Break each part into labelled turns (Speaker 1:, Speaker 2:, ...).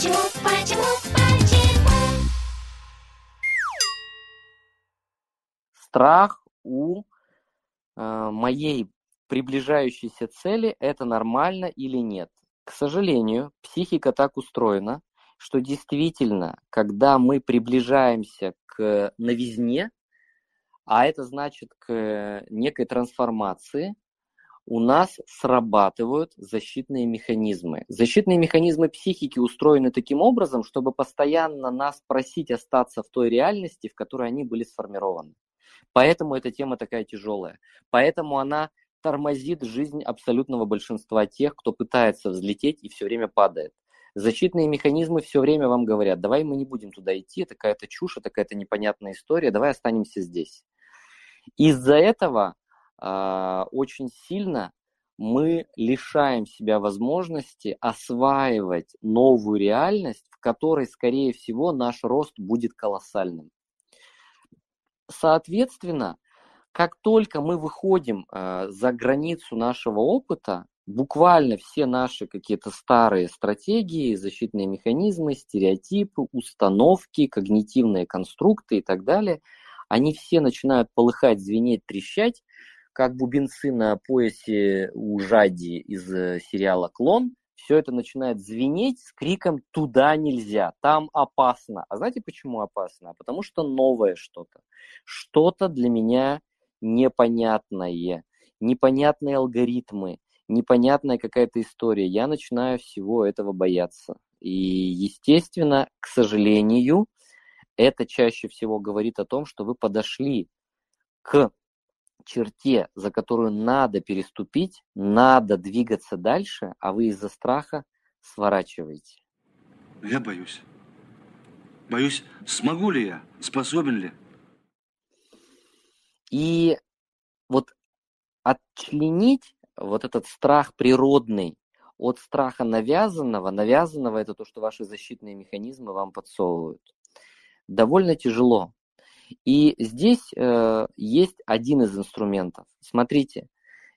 Speaker 1: Почему, почему, почему?
Speaker 2: Страх у э, моей приближающейся цели – это нормально или нет? К сожалению, психика так устроена, что действительно, когда мы приближаемся к новизне, а это значит к некой трансформации, у нас срабатывают защитные механизмы. Защитные механизмы психики устроены таким образом, чтобы постоянно нас просить остаться в той реальности, в которой они были сформированы. Поэтому эта тема такая тяжелая. Поэтому она тормозит жизнь абсолютного большинства тех, кто пытается взлететь и все время падает. Защитные механизмы все время вам говорят, давай мы не будем туда идти, это какая-то чушь, это какая-то непонятная история, давай останемся здесь. Из-за этого очень сильно мы лишаем себя возможности осваивать новую реальность, в которой, скорее всего, наш рост будет колоссальным. Соответственно, как только мы выходим э, за границу нашего опыта, буквально все наши какие-то старые стратегии, защитные механизмы, стереотипы, установки, когнитивные конструкты и так далее, они все начинают полыхать, звенеть, трещать, как бубенцы на поясе у Жади из э, сериала «Клон», все это начинает звенеть с криком «туда нельзя, там опасно». А знаете, почему опасно? Потому что новое что-то. Что-то для меня непонятное, непонятные алгоритмы, непонятная какая-то история. Я начинаю всего этого бояться. И, естественно, к сожалению, это чаще всего говорит о том, что вы подошли к черте, за которую надо переступить, надо двигаться дальше, а вы из-за страха сворачиваете.
Speaker 3: Я боюсь. Боюсь, смогу ли я, способен ли.
Speaker 2: И вот отчленить вот этот страх природный от страха навязанного, навязанного это то, что ваши защитные механизмы вам подсовывают, довольно тяжело. И здесь э, есть один из инструментов. Смотрите,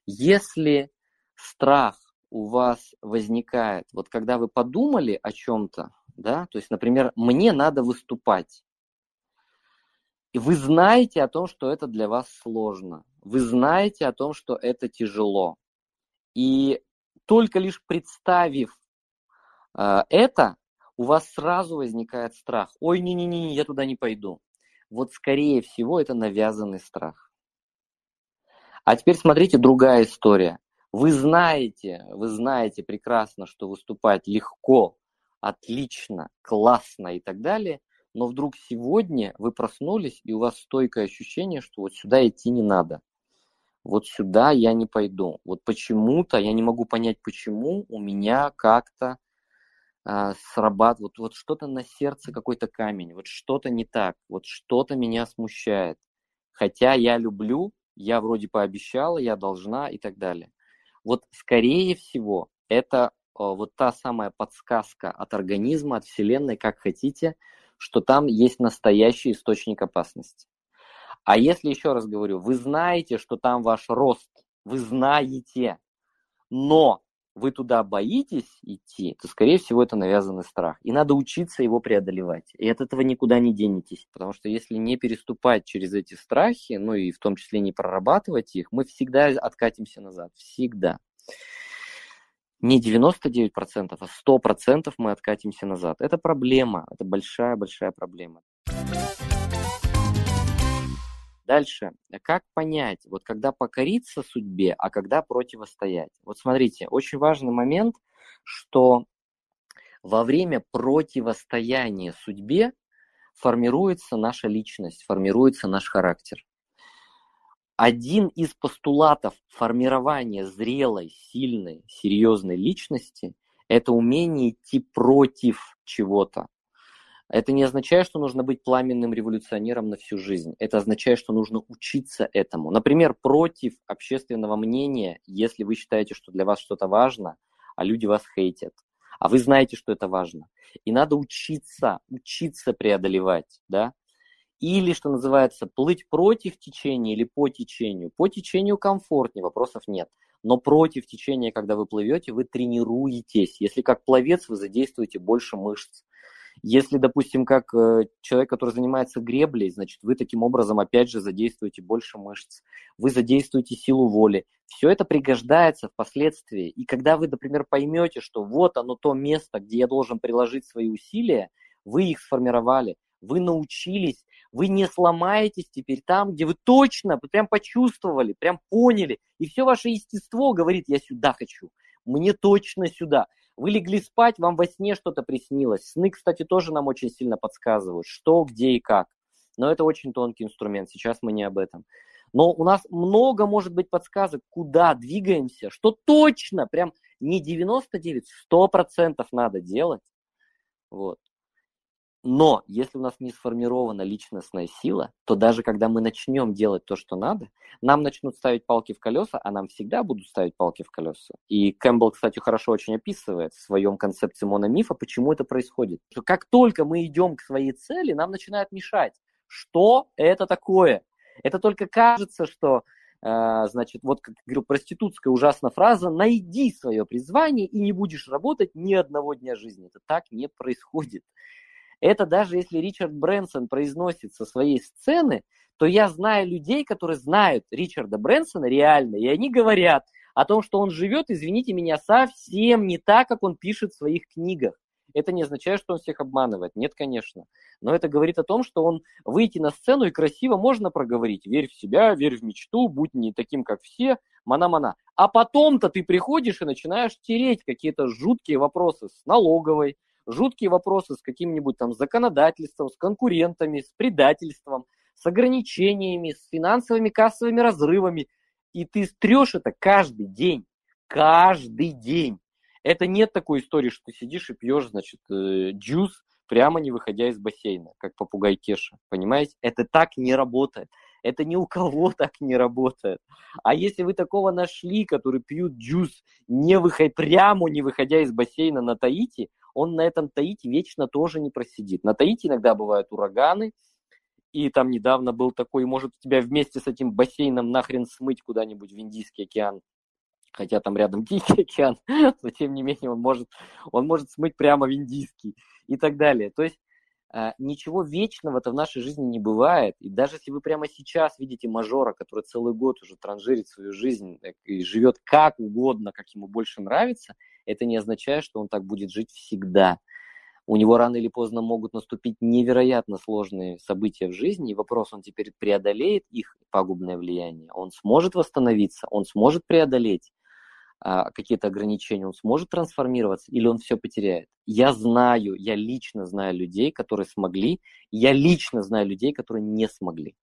Speaker 2: если страх у вас возникает, вот когда вы подумали о чем-то, да, то есть, например, мне надо выступать, и вы знаете о том, что это для вас сложно, вы знаете о том, что это тяжело, и только лишь представив э, это, у вас сразу возникает страх. Ой, не-не-не, я туда не пойду. Вот скорее всего это навязанный страх. А теперь смотрите другая история. Вы знаете, вы знаете прекрасно, что выступать легко, отлично, классно и так далее, но вдруг сегодня вы проснулись, и у вас стойкое ощущение, что вот сюда идти не надо вот сюда я не пойду. Вот почему-то, я не могу понять, почему у меня как-то э, срабатывает, вот, что-то на сердце какой-то камень, вот что-то не так, вот что-то меня смущает. Хотя я люблю, я вроде пообещала, я должна и так далее. Вот скорее всего, это э, вот та самая подсказка от организма, от Вселенной, как хотите, что там есть настоящий источник опасности. А если еще раз говорю, вы знаете, что там ваш рост, вы знаете, но вы туда боитесь идти, то, скорее всего, это навязанный страх. И надо учиться его преодолевать. И от этого никуда не денетесь. Потому что если не переступать через эти страхи, ну и в том числе не прорабатывать их, мы всегда откатимся назад. Всегда. Не 99%, а 100% мы откатимся назад. Это проблема. Это большая-большая проблема. Дальше, как понять, вот когда покориться судьбе, а когда противостоять? Вот смотрите, очень важный момент, что во время противостояния судьбе формируется наша личность, формируется наш характер. Один из постулатов формирования зрелой, сильной, серьезной личности – это умение идти против чего-то, это не означает, что нужно быть пламенным революционером на всю жизнь. Это означает, что нужно учиться этому. Например, против общественного мнения, если вы считаете, что для вас что-то важно, а люди вас хейтят. А вы знаете, что это важно. И надо учиться, учиться преодолевать, да. Или, что называется, плыть против течения или по течению. По течению комфортнее, вопросов нет. Но против течения, когда вы плывете, вы тренируетесь. Если как пловец, вы задействуете больше мышц. Если, допустим, как э, человек, который занимается греблей, значит, вы таким образом, опять же, задействуете больше мышц, вы задействуете силу воли. Все это пригождается впоследствии. И когда вы, например, поймете, что вот оно то место, где я должен приложить свои усилия, вы их сформировали, вы научились, вы не сломаетесь теперь там, где вы точно прям почувствовали, прям поняли, и все ваше естество говорит, я сюда хочу, мне точно сюда. Вы легли спать, вам во сне что-то приснилось. Сны, кстати, тоже нам очень сильно подсказывают, что, где и как. Но это очень тонкий инструмент, сейчас мы не об этом. Но у нас много может быть подсказок, куда двигаемся, что точно, прям не 99, 100% надо делать. Вот. Но если у нас не сформирована личностная сила, то даже когда мы начнем делать то, что надо, нам начнут ставить палки в колеса, а нам всегда будут ставить палки в колеса. И Кэмпбелл, кстати, хорошо очень описывает в своем концепции мономифа, почему это происходит. Что как только мы идем к своей цели, нам начинает мешать. Что это такое? Это только кажется, что э, значит, вот как говорю, проститутская ужасная фраза «найди свое призвание и не будешь работать ни одного дня жизни». Это так не происходит. Это даже если Ричард Брэнсон произносит со своей сцены, то я знаю людей, которые знают Ричарда Брэнсона реально, и они говорят о том, что он живет, извините меня, совсем не так, как он пишет в своих книгах. Это не означает, что он всех обманывает. Нет, конечно. Но это говорит о том, что он выйти на сцену и красиво можно проговорить. Верь в себя, верь в мечту, будь не таким, как все, мана-мана. А потом-то ты приходишь и начинаешь тереть какие-то жуткие вопросы с налоговой, жуткие вопросы с каким-нибудь там законодательством, с конкурентами, с предательством, с ограничениями, с финансовыми кассовыми разрывами. И ты стрешь это каждый день. Каждый день. Это нет такой истории, что ты сидишь и пьешь, значит, э, джус, прямо не выходя из бассейна, как попугай Кеша. Понимаете? Это так не работает. Это ни у кого так не работает. А если вы такого нашли, который пьют джус, не выходя, прямо не выходя из бассейна на Таити, он на этом Таити вечно тоже не просидит. На Таити иногда бывают ураганы, и там недавно был такой, может тебя вместе с этим бассейном нахрен смыть куда-нибудь в Индийский океан. Хотя там рядом Тихий океан, но тем не менее он может, он может смыть прямо в Индийский и так далее. То есть а, ничего вечного-то в нашей жизни не бывает. И даже если вы прямо сейчас видите мажора, который целый год уже транжирит свою жизнь э, и живет как угодно, как ему больше нравится, это не означает, что он так будет жить всегда. У него рано или поздно могут наступить невероятно сложные события в жизни, и вопрос, он теперь преодолеет их пагубное влияние, он сможет восстановиться, он сможет преодолеть а, какие-то ограничения, он сможет трансформироваться или он все потеряет. Я знаю, я лично знаю людей, которые смогли, я лично знаю людей, которые не смогли.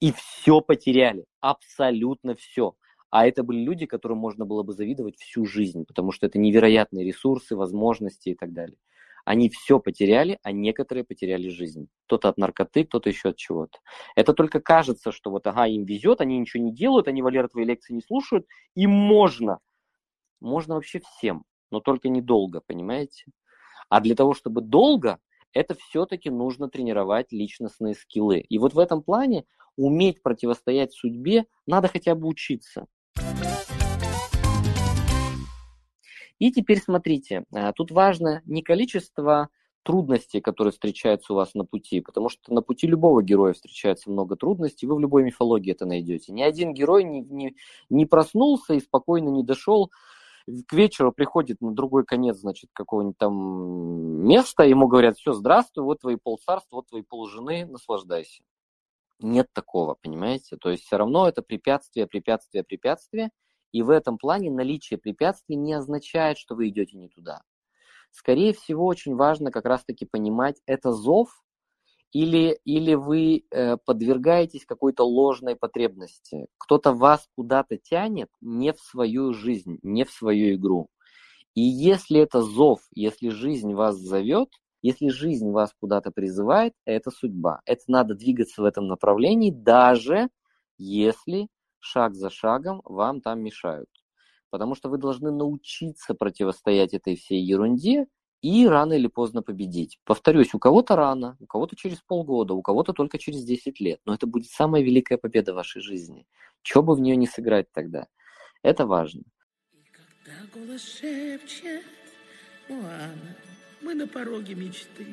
Speaker 2: И все потеряли, абсолютно все. А это были люди, которым можно было бы завидовать всю жизнь, потому что это невероятные ресурсы, возможности и так далее. Они все потеряли, а некоторые потеряли жизнь. Кто-то от наркоты, кто-то еще от чего-то. Это только кажется, что вот ага, им везет, они ничего не делают, они Валера твои лекции не слушают, им можно. Можно вообще всем, но только недолго, понимаете? А для того, чтобы долго, это все-таки нужно тренировать личностные скиллы. И вот в этом плане уметь противостоять судьбе надо хотя бы учиться. И теперь смотрите, э, тут важно не количество трудностей, которые встречаются у вас на пути, потому что на пути любого героя встречается много трудностей, вы в любой мифологии это найдете. Ни один герой не, не, не проснулся и спокойно не дошел, к вечеру приходит на другой конец, значит, какого-нибудь там места, ему говорят, все, здравствуй, вот твои полцарства, вот твои полжены, наслаждайся. Нет такого, понимаете? То есть все равно это препятствие, препятствие, препятствие, и в этом плане наличие препятствий не означает, что вы идете не туда. Скорее всего, очень важно как раз-таки понимать, это зов или, или вы э, подвергаетесь какой-то ложной потребности. Кто-то вас куда-то тянет не в свою жизнь, не в свою игру. И если это зов, если жизнь вас зовет, если жизнь вас куда-то призывает, это судьба. Это надо двигаться в этом направлении, даже если шаг за шагом вам там мешают. Потому что вы должны научиться противостоять этой всей ерунде и рано или поздно победить. Повторюсь, у кого-то рано, у кого-то через полгода, у кого-то только через 10 лет. Но это будет самая великая победа вашей жизни. Чего бы в нее не сыграть тогда? Это важно.
Speaker 4: И когда голос шепчет, Моана, мы на пороге мечты.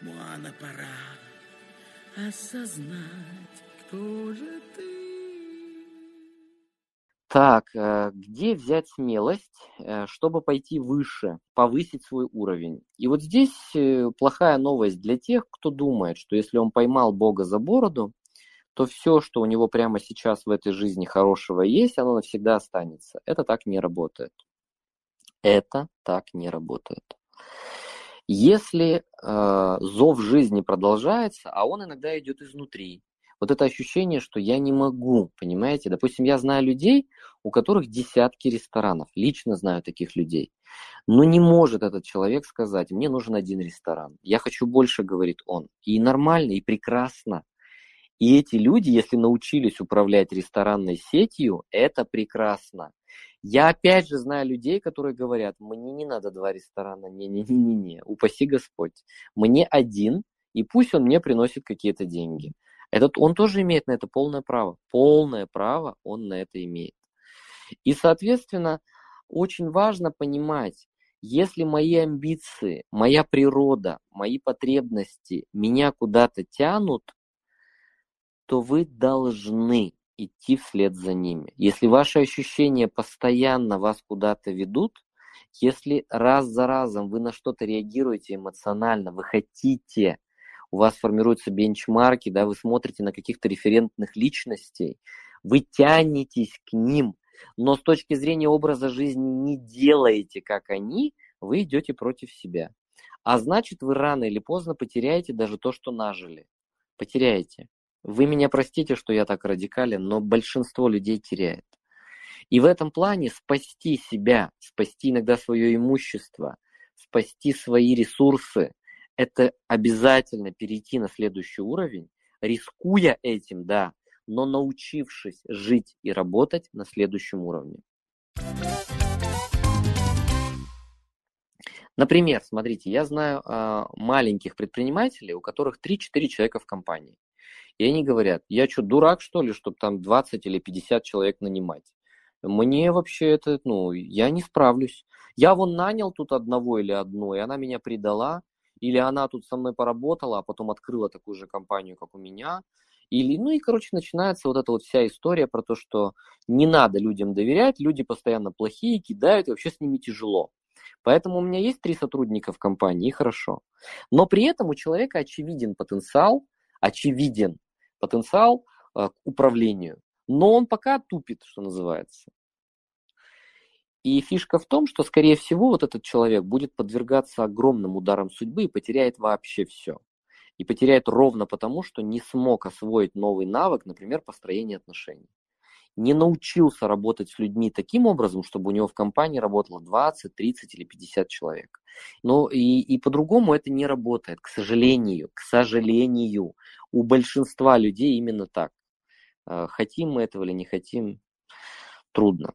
Speaker 4: Моана, пора осознать, кто же ты.
Speaker 2: Так, э, где взять смелость, э, чтобы пойти выше, повысить свой уровень? И вот здесь э, плохая новость для тех, кто думает, что если он поймал Бога за бороду, то все, что у него прямо сейчас в этой жизни хорошего есть, оно навсегда останется. Это так не работает. Это так не работает. Если э, зов жизни продолжается, а он иногда идет изнутри, вот это ощущение, что я не могу, понимаете? Допустим, я знаю людей, у которых десятки ресторанов, лично знаю таких людей. Но не может этот человек сказать, мне нужен один ресторан. Я хочу больше, говорит он. И нормально, и прекрасно. И эти люди, если научились управлять ресторанной сетью, это прекрасно. Я опять же знаю людей, которые говорят, мне не надо два ресторана, не-не-не-не, упаси Господь. Мне один, и пусть он мне приносит какие-то деньги. Этот, он тоже имеет на это полное право. Полное право он на это имеет. И, соответственно, очень важно понимать, если мои амбиции, моя природа, мои потребности меня куда-то тянут, то вы должны идти вслед за ними. Если ваши ощущения постоянно вас куда-то ведут, если раз за разом вы на что-то реагируете эмоционально, вы хотите у вас формируются бенчмарки, да, вы смотрите на каких-то референтных личностей, вы тянетесь к ним, но с точки зрения образа жизни не делаете, как они, вы идете против себя. А значит, вы рано или поздно потеряете даже то, что нажили. Потеряете. Вы меня простите, что я так радикален, но большинство людей теряет. И в этом плане спасти себя, спасти иногда свое имущество, спасти свои ресурсы – это обязательно перейти на следующий уровень, рискуя этим, да, но научившись жить и работать на следующем уровне. Например, смотрите, я знаю э, маленьких предпринимателей, у которых 3-4 человека в компании. И они говорят, я что, дурак, что ли, чтобы там 20 или 50 человек нанимать? Мне вообще это, ну, я не справлюсь. Я вон нанял тут одного или одну, и она меня предала, или она тут со мной поработала, а потом открыла такую же компанию, как у меня. Или, ну и, короче, начинается вот эта вот вся история про то, что не надо людям доверять, люди постоянно плохие, кидают, и вообще с ними тяжело. Поэтому у меня есть три сотрудника в компании, и хорошо. Но при этом у человека очевиден потенциал, очевиден потенциал э, к управлению. Но он пока тупит, что называется. И фишка в том, что, скорее всего, вот этот человек будет подвергаться огромным ударам судьбы и потеряет вообще все. И потеряет ровно потому, что не смог освоить новый навык, например, построение отношений. Не научился работать с людьми таким образом, чтобы у него в компании работало 20, 30 или 50 человек. Но и, и по-другому это не работает, к сожалению. К сожалению. У большинства людей именно так. Э, хотим мы этого или не хотим, трудно.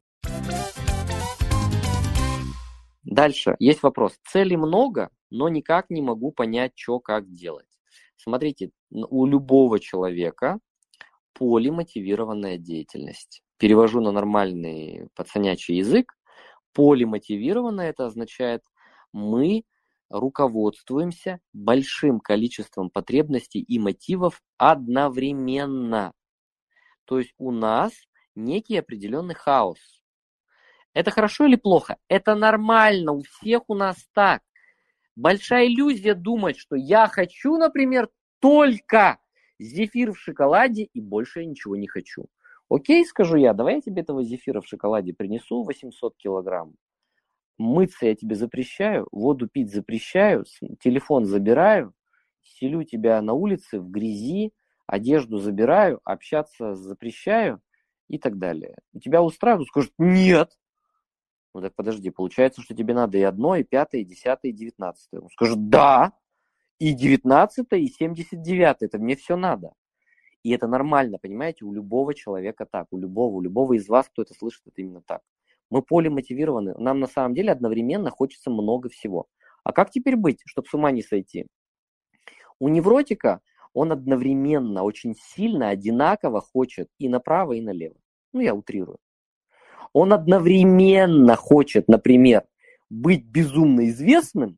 Speaker 2: Дальше есть вопрос. Целей много, но никак не могу понять, что как делать. Смотрите, у любого человека полимотивированная деятельность. Перевожу на нормальный пацанячий язык. Полимотивированная это означает, мы руководствуемся большим количеством потребностей и мотивов одновременно. То есть у нас некий определенный хаос. Это хорошо или плохо? Это нормально, у всех у нас так. Большая иллюзия думать, что я хочу, например, только зефир в шоколаде и больше я ничего не хочу. Окей, скажу я, давай я тебе этого зефира в шоколаде принесу 800 килограмм. Мыться я тебе запрещаю, воду пить запрещаю, телефон забираю, селю тебя на улице в грязи, одежду забираю, общаться запрещаю и так далее. Тебя устраивает? Скажут, нет, ну так подожди, получается, что тебе надо и одно, и пятое, и десятое, и девятнадцатое. Он скажет, да, и девятнадцатое, и семьдесят девятое, это мне все надо. И это нормально, понимаете, у любого человека так, у любого, у любого из вас, кто это слышит, это именно так. Мы полимотивированы, нам на самом деле одновременно хочется много всего. А как теперь быть, чтобы с ума не сойти? У невротика он одновременно очень сильно, одинаково хочет и направо, и налево. Ну, я утрирую. Он одновременно хочет, например, быть безумно известным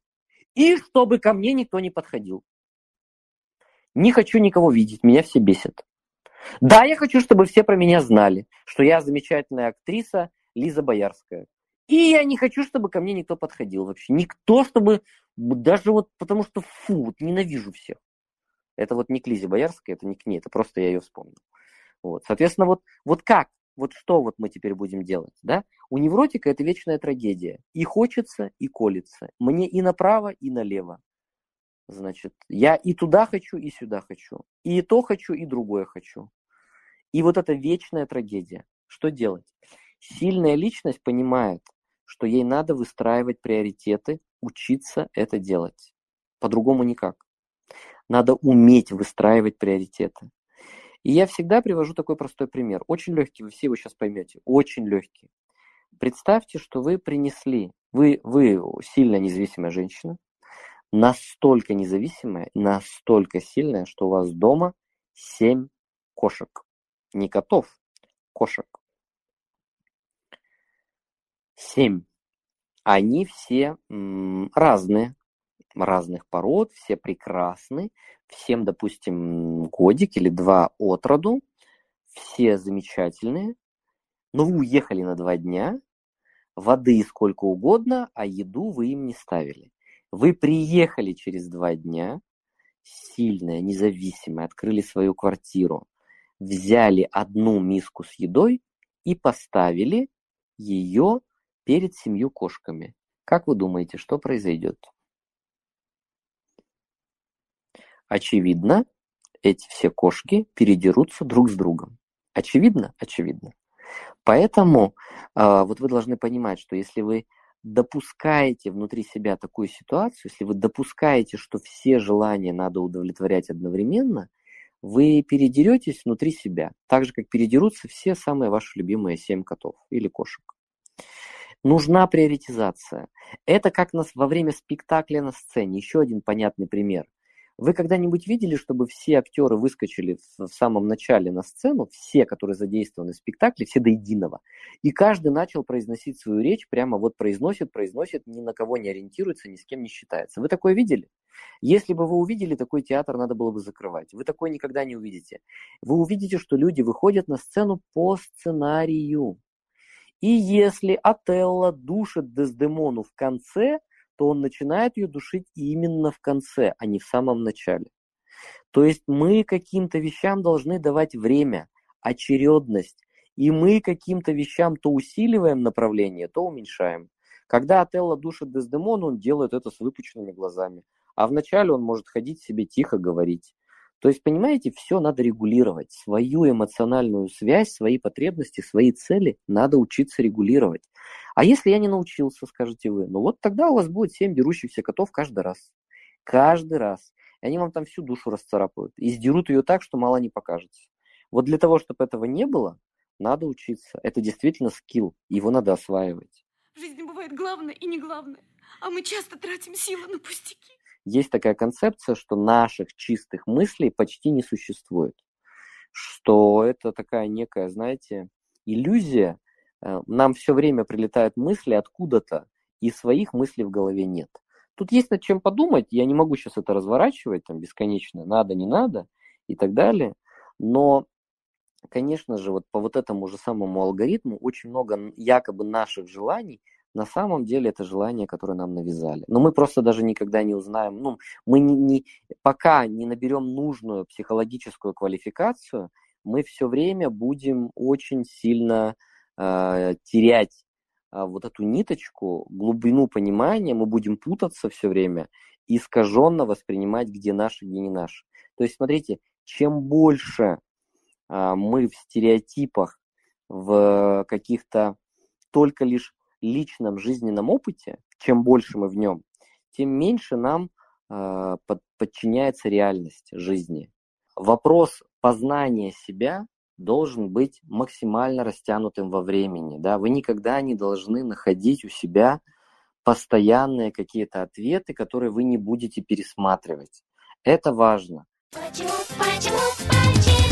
Speaker 2: и чтобы ко мне никто не подходил. Не хочу никого видеть, меня все бесит. Да, я хочу, чтобы все про меня знали, что я замечательная актриса Лиза Боярская. И я не хочу, чтобы ко мне никто подходил вообще. Никто, чтобы... Даже вот потому что, фу, вот ненавижу всех. Это вот не к Лизе Боярской, это не к ней, это просто я ее вспомнил. Вот. Соответственно, вот, вот как? Вот что вот мы теперь будем делать, да? У невротика это вечная трагедия. И хочется, и колется. Мне и направо, и налево. Значит, я и туда хочу, и сюда хочу. И то хочу, и другое хочу. И вот это вечная трагедия. Что делать? Сильная личность понимает, что ей надо выстраивать приоритеты, учиться это делать. По-другому никак. Надо уметь выстраивать приоритеты. И я всегда привожу такой простой пример. Очень легкий, вы все его сейчас поймете. Очень легкий. Представьте, что вы принесли, вы, вы сильно независимая женщина, настолько независимая, настолько сильная, что у вас дома семь кошек. Не котов, кошек. Семь. Они все м, разные, разных пород, все прекрасны, всем, допустим, годик или два от роду, все замечательные, но вы уехали на два дня, воды сколько угодно, а еду вы им не ставили. Вы приехали через два дня, сильная, независимая, открыли свою квартиру, взяли одну миску с едой и поставили ее перед семью кошками. Как вы думаете, что произойдет? Очевидно, эти все кошки передерутся друг с другом. Очевидно? Очевидно. Поэтому э, вот вы должны понимать, что если вы допускаете внутри себя такую ситуацию, если вы допускаете, что все желания надо удовлетворять одновременно, вы передеретесь внутри себя, так же, как передерутся все самые ваши любимые семь котов или кошек. Нужна приоритизация. Это как нас во время спектакля на сцене. Еще один понятный пример – вы когда-нибудь видели, чтобы все актеры выскочили в, в самом начале на сцену, все, которые задействованы в спектакле, все до единого, и каждый начал произносить свою речь, прямо вот произносит, произносит, ни на кого не ориентируется, ни с кем не считается. Вы такое видели? Если бы вы увидели, такой театр надо было бы закрывать. Вы такое никогда не увидите. Вы увидите, что люди выходят на сцену по сценарию. И если Отелло душит Дездемону в конце, то он начинает ее душить именно в конце, а не в самом начале. То есть мы каким-то вещам должны давать время, очередность, и мы каким-то вещам то усиливаем направление, то уменьшаем. Когда Отелло душит Дездемону, он делает это с выпученными глазами. А вначале он может ходить себе тихо говорить. То есть, понимаете, все надо регулировать. Свою эмоциональную связь, свои потребности, свои цели надо учиться регулировать. А если я не научился, скажете вы, ну вот тогда у вас будет 7 дерущихся котов каждый раз. Каждый раз. И они вам там всю душу расцарапают. И сдерут ее так, что мало не покажется. Вот для того, чтобы этого не было, надо учиться. Это действительно скилл. Его надо осваивать.
Speaker 1: В жизни бывает главное и не главное, а мы часто тратим силы на пустяки
Speaker 2: есть такая концепция, что наших чистых мыслей почти не существует. Что это такая некая, знаете, иллюзия. Э, нам все время прилетают мысли откуда-то, и своих мыслей в голове нет. Тут есть над чем подумать, я не могу сейчас это разворачивать там бесконечно, надо, не надо и так далее. Но, конечно же, вот по вот этому же самому алгоритму очень много якобы наших желаний на самом деле это желание, которое нам навязали. Но мы просто даже никогда не узнаем, ну, мы не, не, пока не наберем нужную психологическую квалификацию, мы все время будем очень сильно э, терять э, вот эту ниточку, глубину понимания, мы будем путаться все время, искаженно воспринимать, где наше, где не наше. То есть, смотрите, чем больше э, мы в стереотипах, в каких-то только лишь личном жизненном опыте, чем больше мы в нем, тем меньше нам э, под, подчиняется реальность жизни. Вопрос познания себя должен быть максимально растянутым во времени. Да? Вы никогда не должны находить у себя постоянные какие-то ответы, которые вы не будете пересматривать. Это важно.
Speaker 1: Почему, почему, почему?